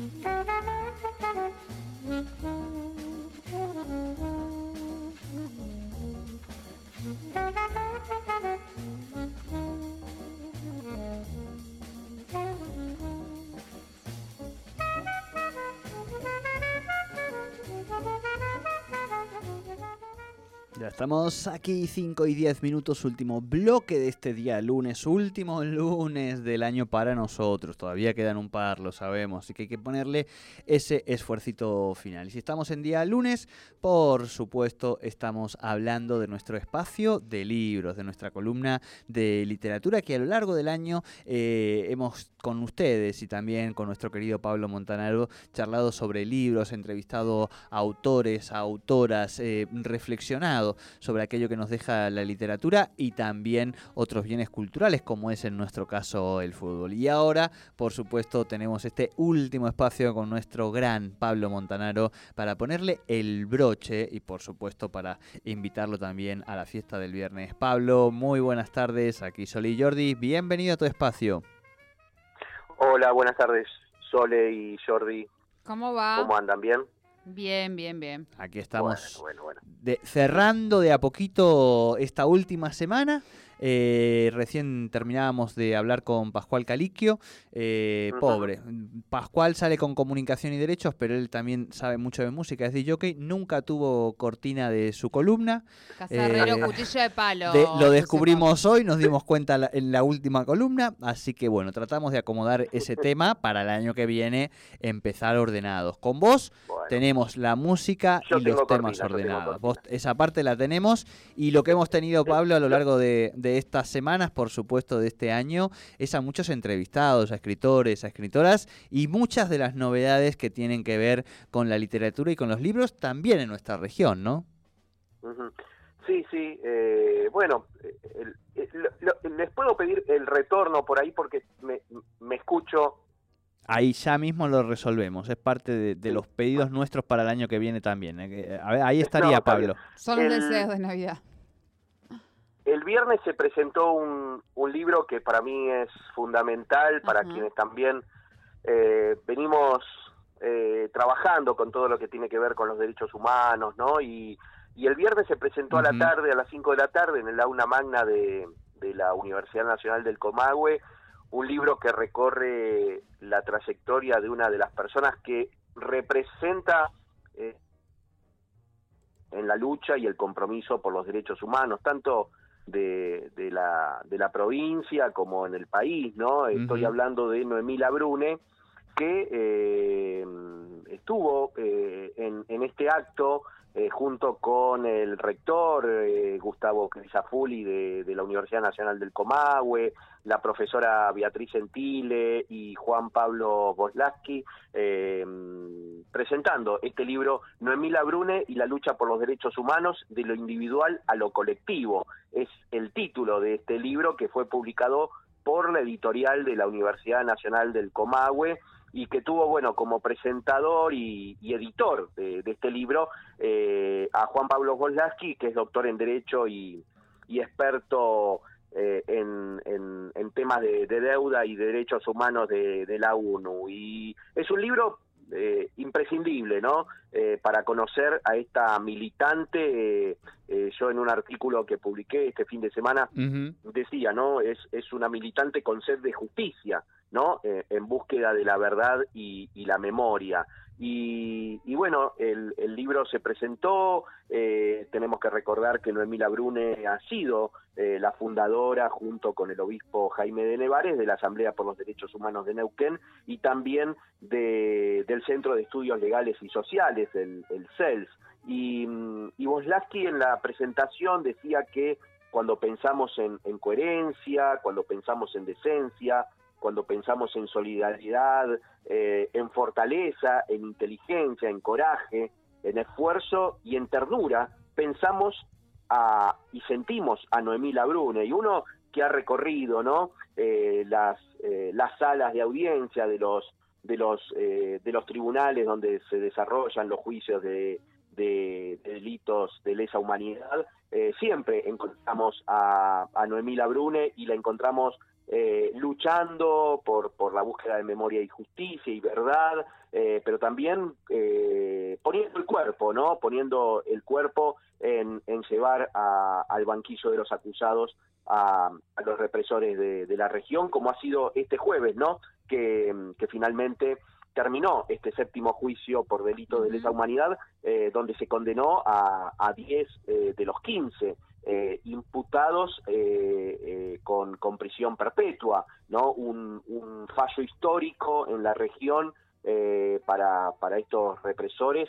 Thank you. Estamos aquí 5 y 10 minutos, último bloque de este día lunes, último lunes del año para nosotros. Todavía quedan un par, lo sabemos, así que hay que ponerle ese esfuercito final. Y si estamos en día lunes, por supuesto, estamos hablando de nuestro espacio de libros, de nuestra columna de literatura que a lo largo del año eh, hemos con ustedes y también con nuestro querido Pablo Montanaro charlado sobre libros, entrevistado a autores, a autoras, eh, reflexionado sobre aquello que nos deja la literatura y también otros bienes culturales como es en nuestro caso el fútbol. Y ahora, por supuesto, tenemos este último espacio con nuestro gran Pablo Montanaro para ponerle el broche y por supuesto para invitarlo también a la fiesta del viernes. Pablo, muy buenas tardes, aquí Sol y Jordi, bienvenido a tu espacio. Hola, buenas tardes, Sole y Jordi. ¿Cómo va? ¿Cómo andan? ¿Bien? Bien, bien, bien. Aquí estamos Bueno, bueno, bueno. de- cerrando de a poquito esta última semana. Eh, recién terminábamos de hablar con Pascual Caliquio. Eh. Pobre. Pascual sale con comunicación y derechos, pero él también sabe mucho de música, es de jockey. Nunca tuvo cortina de su columna. Cazarrero, Eh, cuchillo de palo. De- lo descubrimos hoy, nos dimos cuenta la- en la última columna, así que bueno, tratamos de acomodar ese tema para el año que viene empezar ordenados. Con vos Bueno. Tenemos la música Yo y los temas cortina, ordenados. Vos esa parte la tenemos y lo que hemos tenido, Pablo, a lo largo de, de estas semanas, por supuesto, de este año, es a muchos entrevistados, a escritores, a escritoras y muchas de las novedades que tienen que ver con la literatura y con los libros también en nuestra región, ¿no? Sí, sí. eh, bueno, eh, el- eh, lo- les puedo pedir el retorno por ahí porque me, me escucho. Ahí ya mismo lo resolvemos, es parte de, de los pedidos nuestros para el año que viene también. ¿eh? A ver, ahí estaría No, Pablo. Son los el- deseos de Navidad. El viernes se presentó un, un libro que para mí es fundamental, para quienes también eh, venimos eh, trabajando con todo lo que tiene que ver con los derechos humanos, ¿no? Y, y el viernes se presentó a la tarde, a las 5 de la tarde, en el aula magna de, de la Universidad Nacional del Comahue, un libro que recorre la trayectoria de una de las personas que representa eh, en la lucha y el compromiso por los derechos humanos, tanto de, de la, de la provincia como en el país, ¿no? Estoy hablando de Noemí Labrune, que eh, estuvo eh, en, en este acto eh, junto con el rector eh, Gustavo Crisafulli de, de la Universidad Nacional del Comahue, la profesora Beatriz Gentile y Juan Pablo Boslaski, eh, presentando este libro Noemí Labrune y la lucha por los derechos humanos de lo individual a lo colectivo. Es el título de este libro que fue publicado por la editorial de la Universidad Nacional del Comahue y que tuvo, bueno, como presentador y, y editor de, de este libro eh, a Juan Pablo Boslaski, que es doctor en Derecho y, y experto eh, en, en- en temas de, de deuda y derechos humanos de, de la ONU. Y es un libro eh, imprescindible, ¿no? Eh, para conocer a esta militante, eh, yo en un artículo que publiqué este fin de semana decía, ¿no? Es, es una militante con sed de justicia ¿no? Eh, en búsqueda de la verdad y, y la memoria. Y, y bueno, el, el, libro se presentó, eh, tenemos que recordar que Noemí Labrune ha sido la fundadora, junto con el obispo Jaime de Nevares, de la Asamblea por los Derechos Humanos de Neuquén y también de, del Centro de Estudios Legales y Sociales, el, el CELS. Y, y Boslaski en la presentación decía que cuando pensamos en, en coherencia, cuando pensamos en decencia, cuando pensamos en solidaridad, eh, en fortaleza, en inteligencia, en coraje, en esfuerzo y en ternura, pensamos a, y sentimos a Noemí Labrune. Y uno que ha recorrido ¿no? Eh, las, eh, las salas de audiencia de los, de, los, de los tribunales donde se desarrollan los juicios de, de, de delitos de lesa humanidad, eh, siempre encontramos a, a Noemí Labrune y la encontramos eh, luchando por, por la búsqueda de memoria y justicia y verdad, eh, pero también eh, poniendo el cuerpo, ¿no? Poniendo el cuerpo en, llevar a, al banquillo de los acusados a, a los represores de, de, la región, como ha sido este jueves, ¿no? Que finalmente terminó este séptimo juicio por delito de lesa humanidad, eh, donde se condenó a, a 10 eh, de los 15 eh, imputados eh, eh, con, con, prisión perpetua, ¿no? Un, un, fallo histórico en la región eh, para, para estos represores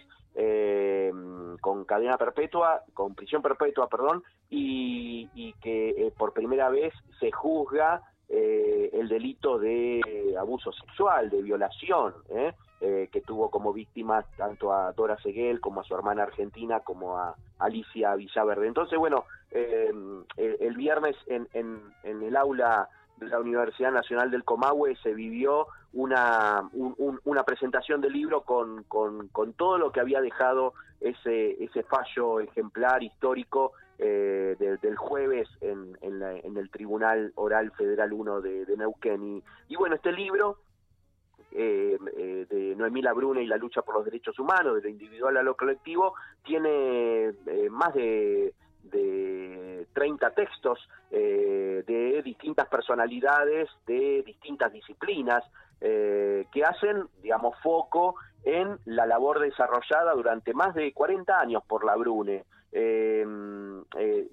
con cadena perpetua, con prisión perpetua, perdón, y, y que por primera vez se juzga el delito de abuso sexual, de violación, ¿eh? Eh, que tuvo como víctimas tanto a Dora Seguel como a su hermana argentina como a Alicia Villaverde. Entonces, bueno, eh, el, viernes en, en, en, el aula de la Universidad Nacional del Comahue se vivió una, un, un, una presentación del libro con, con, con, todo lo que había dejado ese, ese fallo ejemplar histórico eh, de, del jueves en, en, la, en, el Tribunal Oral Federal 1 de, de Neuquén. Y, y bueno, este libro eh, eh, de Noemí Labrune y la lucha por los derechos humanos, de lo individual a lo colectivo, tiene eh, más de, de 30 textos eh, de distintas personalidades, de distintas disciplinas, eh, que hacen, digamos, foco en la labor desarrollada durante más de 40 años por Labrune.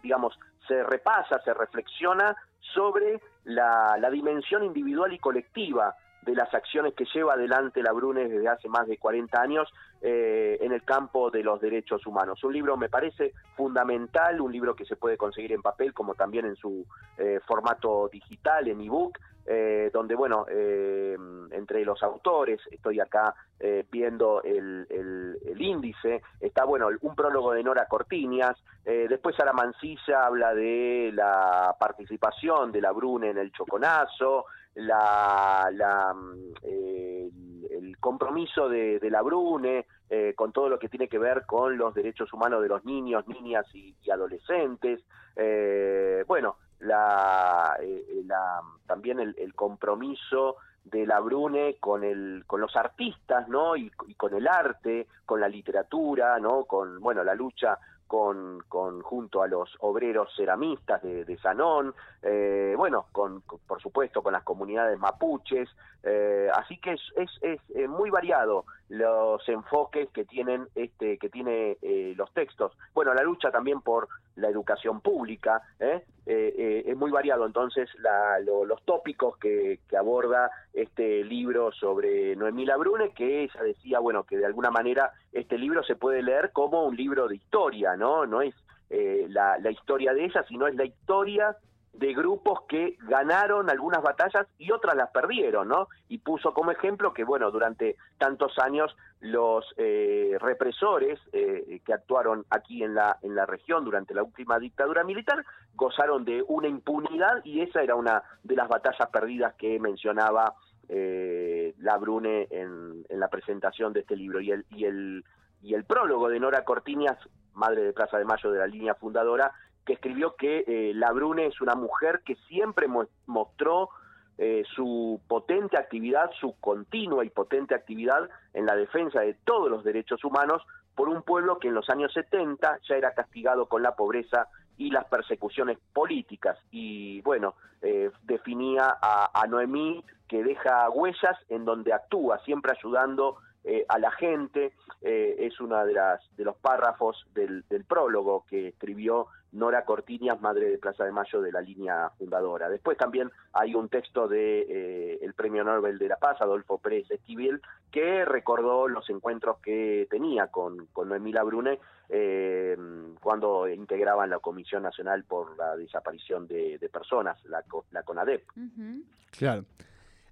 digamos, se repasa, se reflexiona sobre la, dimensión individual y colectiva de las acciones que lleva adelante la Brune desde hace más de 40 años eh, en el campo de los derechos humanos. Un libro me parece fundamental, un libro que se puede conseguir en papel como también en su eh, formato digital, en ebook, eh, donde, bueno, eh, entre los autores, estoy acá eh, viendo el, el, índice, está, bueno, un prólogo de Nora Cortiñas, después Sara Mancilla habla de la participación de la Brune en el Choconazo, la, la eh, el, compromiso de, de la Brune eh, con todo lo que tiene que ver con los derechos humanos de los niños, niñas y, y adolescentes. Eh, bueno, la, eh, la, también el, el, compromiso de la Brune con el con los artistas no y, con el arte con la literatura no con bueno la lucha con, con junto a los obreros ceramistas de, Sanón, eh, bueno, con, por supuesto con las comunidades mapuches, eh, así que es, es, es, eh, muy variado los enfoques que tienen este que tiene eh, los textos. Bueno, la lucha también por la educación pública ¿eh? Eh, es muy variado. Entonces, la, lo, los tópicos que, que, aborda este libro sobre Noemí Labrune, que ella decía, bueno, que de alguna manera este libro se puede leer como un libro de historia, ¿no? No es la, la historia de ella, sino es la historia de grupos que ganaron algunas batallas y otras las perdieron, ¿no? Y puso como ejemplo que, bueno, durante tantos años los eh, represores eh, que actuaron aquí en la, en la región durante la última dictadura militar gozaron de una impunidad y esa era una de las batallas perdidas que mencionaba eh, la Brune en, en, la presentación de este libro. Y el, y el, y el prólogo de Nora Cortiñas, madre de Plaza de Mayo de la línea fundadora, que escribió que eh, la Brune es una mujer que siempre mo mostró eh, su potente actividad, su continua y potente actividad en la defensa de todos los derechos humanos por un pueblo que en los años 70 ya era castigado con la pobreza y las persecuciones políticas. Y bueno, eh, definía a, a Noemí que deja huellas en donde actúa, siempre ayudando eh, a la gente. Eh, es uno de, las, de los párrafos del, del, prólogo que escribió Nora Cortiñas, madre de Plaza de Mayo de la línea fundadora. Después también hay un texto de eh, el Premio Nobel de la Paz, Adolfo Pérez Esquivel, que recordó los encuentros que tenía con, con Noemila Brune eh, cuando integraban la Comisión Nacional por la Desaparición de, de Personas, la, la CONADEP. Uh -huh. Claro.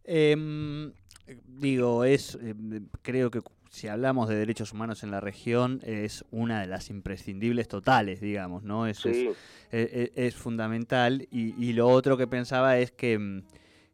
Eh, digo, es eh, creo que si hablamos de derechos humanos en la región es una de las imprescindibles totales, digamos, ¿no? Eso Sí. es, es- es fundamental. Y, y lo otro que pensaba es que, mm,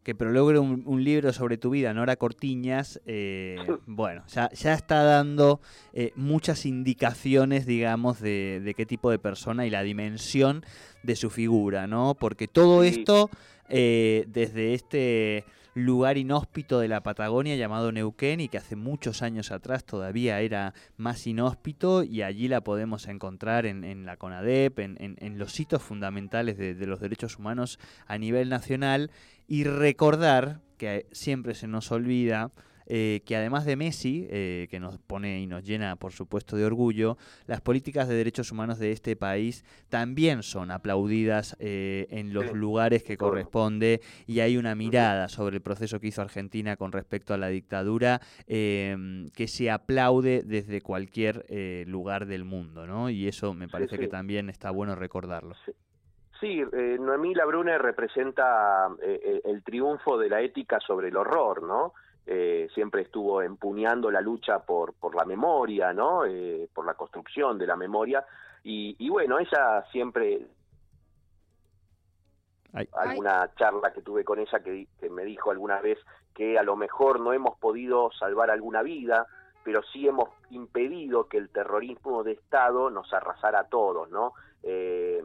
que prologre un, un libro sobre tu vida, Nora Cortiñas, eh, bueno, ya, ya está dando eh, muchas indicaciones, digamos, de, de qué tipo de persona y la dimensión de su figura, ¿no? Porque todo Sí. esto, eh, desde este lugar inhóspito de la Patagonia llamado Neuquén y que hace muchos años atrás todavía era más inhóspito y allí la podemos encontrar en, en la CONADEP, en, en- en los hitos fundamentales de, de los derechos humanos a nivel nacional y recordar que siempre se nos olvida eh, que además de Messi, eh, que nos pone y nos llena por supuesto de orgullo, las políticas de derechos humanos de este país también son aplaudidas eh, en los Sí, lugares que corresponde y hay una mirada sobre el proceso que hizo Argentina con respecto a la dictadura eh, que se aplaude desde cualquier lugar del mundo, ¿no? Y eso me parece que sí. también está bueno recordarlo. Sí, eh, Noemí Labrune representa eh, el triunfo de la ética sobre el horror, ¿no? Eh, siempre estuvo empuñando la lucha por, por la memoria, ¿no? Eh, por la construcción de la memoria. Y, y bueno, ella siempre, Ay. alguna charla que tuve con ella que, que me dijo alguna vez que a lo mejor no hemos podido salvar alguna vida, pero sí hemos impedido que el terrorismo de Estado nos arrasara a todos, ¿no? Eh,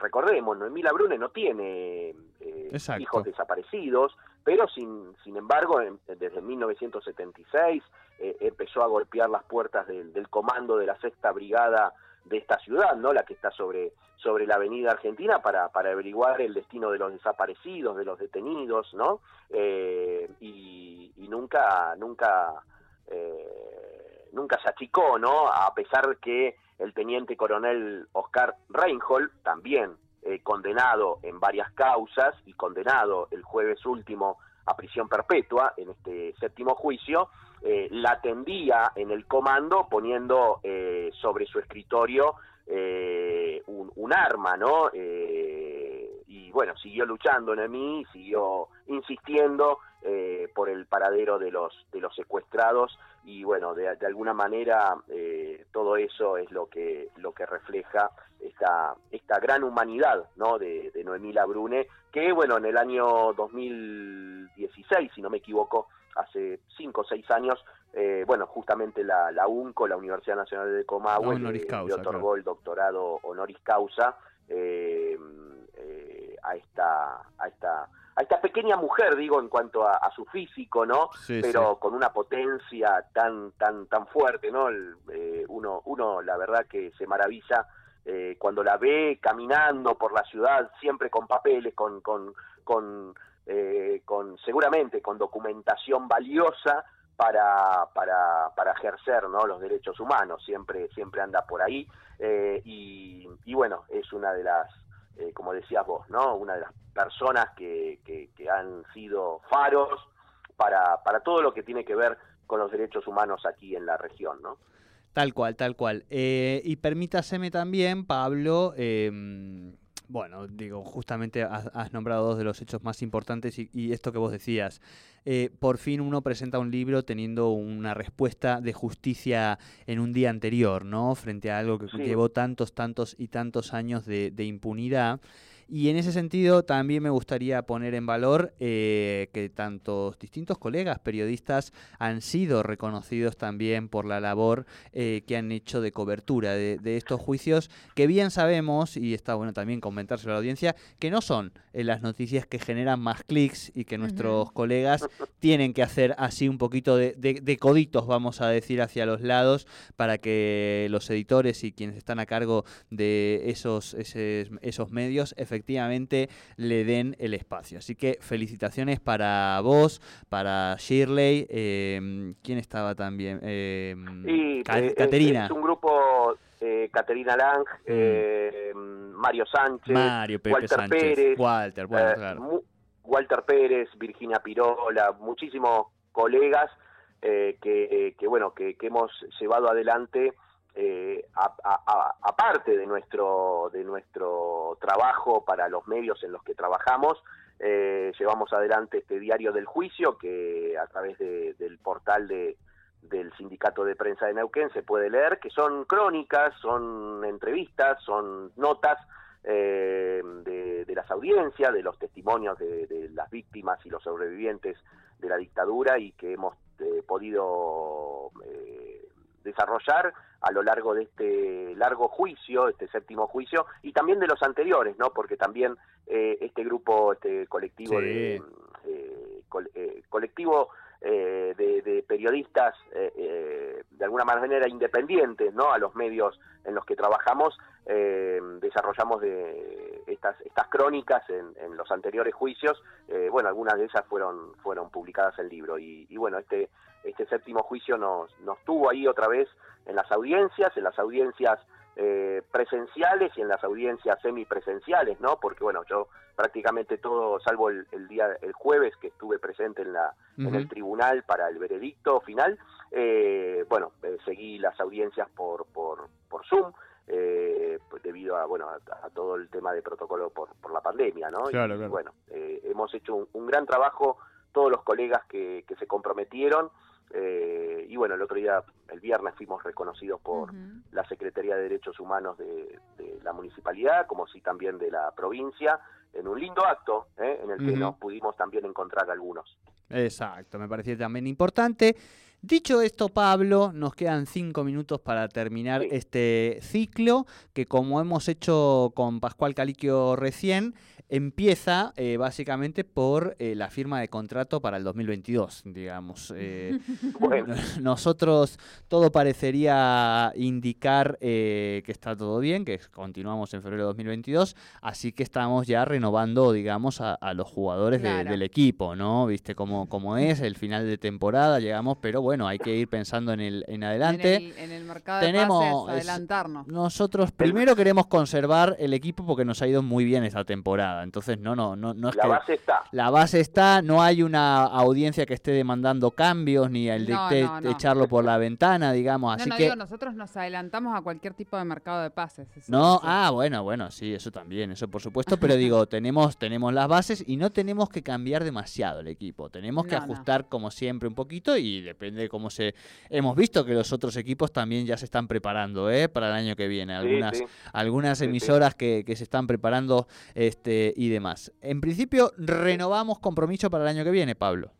recordemos, Noemí Labrune no tiene eh, hijos desaparecidos, pero sin, sin embargo, en- desde 1976 eh, empezó a golpear las puertas del, del comando de la sexta brigada de esta ciudad, ¿no? La que está sobre sobre la Avenida Argentina para para averiguar el destino de los desaparecidos, de los detenidos, ¿no? Eh, y, y nunca nunca eh, nunca se achicó, ¿no? A pesar que el teniente coronel Oscar Reinhold también eh, condenado en varias causas y condenado el jueves último a prisión perpetua en este séptimo juicio, eh, la atendía en el comando poniendo eh, sobre su escritorio eh, un, un arma, ¿no? Y bueno, siguió luchando en mí, siguió insistiendo eh, por el paradero de los de los secuestrados y bueno, de, de alguna manera eh, todo eso es lo que lo que refleja esta esta gran humanidad, ¿no? De, de Noemí Labrune, que bueno, en el año 2016, si no me equivoco, hace cinco o seis años, eh, bueno, justamente la, la UNCO, la Universidad Nacional de Comahue, le- causa, le otorgó claro. el doctorado honoris causa eh, eh, a esta a esta a esta pequeña mujer, digo, en cuanto a, a su físico, ¿no? Sí, Pero con una potencia tan tan tan fuerte, ¿no? El, eh, uno uno la verdad que se maravilla eh, cuando la ve caminando por la ciudad, siempre con papeles, con con con, eh, con seguramente con documentación valiosa para, para, para ejercer ¿no? los derechos humanos, siempre, siempre anda por ahí, eh, y, y bueno, es una de las, eh, como decías vos, ¿no? una de las personas que, que, han sido faros para, para todo lo que tiene que ver con los derechos humanos aquí en la región, ¿no? Tal cual, tal cual. Eh, y permítaseme también, Pablo, eh, bueno, digo, justamente has, has nombrado dos de los hechos más importantes y esto que vos decías. Eh, por fin uno presenta un libro teniendo una respuesta de justicia en un día anterior, ¿no? Frente a algo que Sí. llevó tantos, tantos y tantos años de, de impunidad. Y en ese sentido también me gustaría poner en valor eh, que tantos distintos colegas periodistas han sido reconocidos también por la labor eh, que han hecho de cobertura de, de, estos juicios, que bien sabemos, y está bueno también comentárselo a la audiencia, que no son eh, las noticias que generan más clics y que nuestros colegas tienen que hacer así un poquito de, de, de coditos, vamos a decir, hacia los lados para que los editores y quienes están a cargo de esos, ese, esos medios efectivamente le den el espacio. Así que felicitaciones para vos, para Shirley, eh, ¿quién estaba también? Eh, y, eh, Caterina. Es un grupo, eh, Caterina Lang, mm. Mario Sánchez, Mario, Walter Sánchez, Pérez, Walter, bueno, claro. Walter Pérez, Virginia Pirola, muchísimos colegas eh, que, que, bueno que, que, hemos llevado adelante eh, aparte de nuestro de nuestro trabajo para los medios en los que trabajamos eh, llevamos adelante este diario del juicio que a través de, del portal de del sindicato de prensa de Neuquén se puede leer que son crónicas son entrevistas son notas eh, de, de, las audiencias, de los testimonios de, de, las víctimas y los sobrevivientes de la dictadura y que hemos eh, podido eh, desarrollar a lo largo de este largo juicio, este séptimo juicio, y también de los anteriores, ¿no? Porque también eh, este grupo, este colectivo sí. de col colectivo de, de, periodistas de alguna manera independientes, ¿no? A los medios en los que trabajamos eh, desarrollamos de estas estas crónicas en, en los anteriores juicios eh, bueno algunas de ellas fueron fueron publicadas en libro y, y, bueno este este séptimo juicio nos nos tuvo ahí otra vez en las audiencias en las audiencias eh, presenciales y en las audiencias semipresenciales no porque bueno yo prácticamente todo salvo el, el día el jueves que estuve presente en la uh -huh. en el tribunal para el veredicto final eh, bueno seguí las audiencias por por por zoom eh, pues debido a bueno a, a, todo el tema de protocolo por, por la pandemia no claro, y, claro. bueno eh, hemos hecho un, un, gran trabajo todos los colegas que, que se comprometieron eh, y bueno el otro día el viernes fuimos reconocidos por uh -huh. la Secretaría de Derechos Humanos de, de, la municipalidad como sí también de la provincia en un lindo acto ¿eh? en el que uh -huh. nos pudimos también encontrar algunos exacto me parecía también importante Dicho esto, Pablo, nos quedan cinco minutos para terminar sí. este ciclo, que como hemos hecho con Pascual Caliquio recién, empieza eh, básicamente por eh, la firma de contrato para el 2022, digamos. Eh, bueno. Nosotros todo parecería indicar eh, que está todo bien, que continuamos en febrero de 2022, así que estamos ya renovando, digamos, a, a los jugadores claro. de, del equipo, ¿no? Viste cómo, cómo es, el final de temporada, llegamos, pero bueno, hay que ir pensando en el en adelante. En el, en el mercado Tenemos, de pases, adelantarnos. Es, nosotros primero queremos conservar el equipo porque nos ha ido muy bien esta temporada, entonces no, no, no, no es la que base está. La base está, no hay una audiencia que esté demandando cambios ni el de, no, de, no, no. echarlo por la ventana, digamos, así no, que digo, nosotros nos adelantamos a cualquier tipo de mercado de pases. Eso, no, eso. ah, bueno, bueno, sí, eso también, eso por supuesto, pero digo, tenemos tenemos las bases y no tenemos que cambiar demasiado el equipo, tenemos que ajustar como siempre un poquito y depende de cómo se hemos visto que los otros equipos también ya se están preparando, ¿eh? para el año que viene, algunas sí, sí. algunas emisoras sí, que, que se están preparando este y demás. En principio renovamos compromiso para el año que viene, Pablo.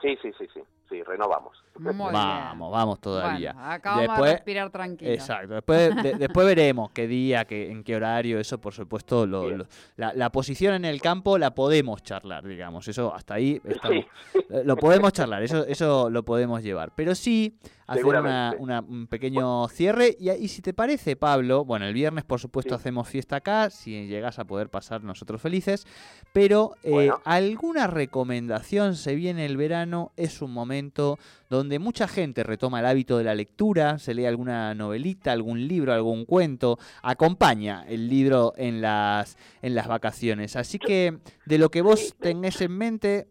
Sí, sí, sí, sí, sí, renovamos. Muy vamos, vamos todavía. Bueno, acá vamos después, a respirar tranquilo. Exacto. Después, de, después veremos qué día, qué, en qué horario, eso por supuesto, lo, lo, la, la, posición en el campo la podemos charlar, digamos. Eso hasta ahí estamos, sí. lo podemos charlar, eso, eso lo podemos llevar. Pero sí hacer una, una, un pequeño cierre. Y, y, si te parece, Pablo, bueno, el viernes por supuesto sí. hacemos fiesta acá, si llegas a poder pasar nosotros felices. Pero eh, bueno. alguna recomendación, se viene el verano, es un momento donde mucha gente retoma el hábito de la lectura, se lee alguna novelita, algún libro, algún cuento, acompaña el libro en las, en las vacaciones. Así que de lo que vos tenés en mente...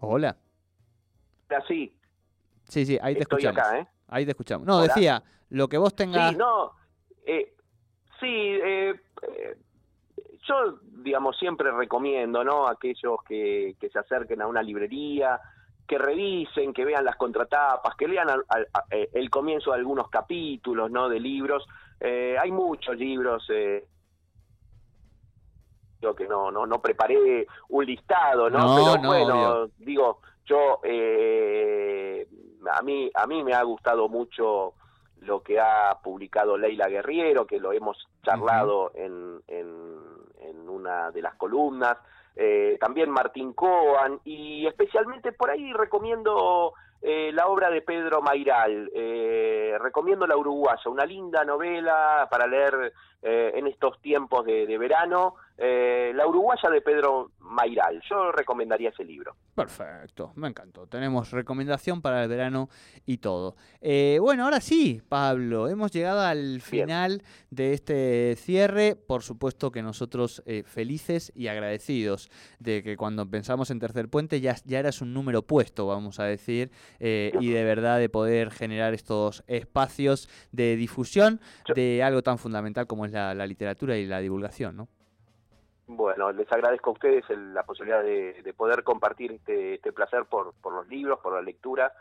Hola. Sí. Sí, sí, ahí te Estoy escuchamos. Acá, ¿eh? Ahí te escuchamos. No, Hola. decía, lo que vos tengas... Sí, no, eh, sí, eh, yo, digamos, siempre recomiendo, ¿no? Aquellos que, que se acerquen a una librería, que revisen, que vean las contratapas, que lean al, al, al, el comienzo de algunos capítulos, ¿no? De libros. Eh, hay muchos libros eh, digo que no, no, no preparé un listado, ¿no? Pero bueno, digo, yo, eh, a mí, a mí me ha gustado mucho lo que ha publicado Leila Guerriero, que lo hemos charlado en, en, una de las columnas, eh, también Martín Coan, y especialmente por ahí recomiendo eh, la obra de Pedro Mairal, eh, recomiendo La Uruguaya, una linda novela para leer en estos tiempos de verano, La Uruguaya de Pedro Mairal, yo recomendaría ese libro. Perfecto, me encantó. Tenemos recomendación para el verano y todo. Eh, bueno, ahora sí, Pablo, hemos llegado al final de este cierre. Por supuesto que nosotros eh, felices y agradecidos de que cuando pensamos en Tercer Puente ya, ya eras un número puesto, vamos a decir, eh, y de verdad de poder generar estos espacios de difusión de algo tan fundamental como es la, la literatura y la divulgación, ¿no? Bueno, les agradezco a ustedes la posibilidad de, poder compartir este, este, placer por, los libros, por la lectura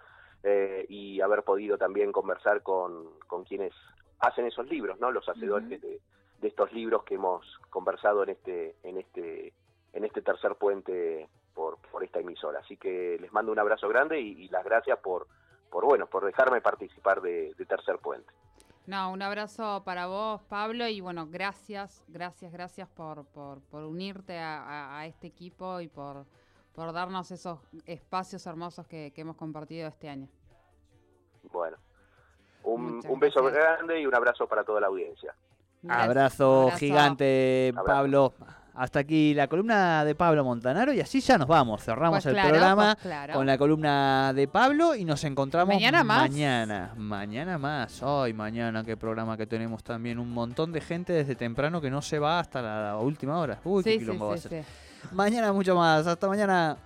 eh, y haber podido también conversar con, quienes hacen esos libros, ¿no? Los hacedores de, estos libros que hemos conversado en este, en este, en este tercer puente por, por esta emisora. Así que les mando un abrazo grande y, las gracias por, por bueno, por dejarme participar de Tercer Puente. No, un abrazo para vos, Pablo, y bueno, gracias, gracias, gracias por, por, unirte a, este equipo y por, por darnos esos espacios hermosos que, hemos compartido este año. Bueno, un, beso grande y un abrazo para toda la audiencia. Abrazo, gigante, Pablo. Hasta aquí la columna de Pablo Montanaro y así ya nos vamos. Cerramos pues el programa pues con la columna de Pablo y nos encontramos mañana más. Mañana, mañana más. Ay, mañana qué programa que tenemos también. Un montón de gente desde temprano que no se va hasta la última hora. Uy, qué quilombo va a ser. Mañana mucho más. Hasta mañana.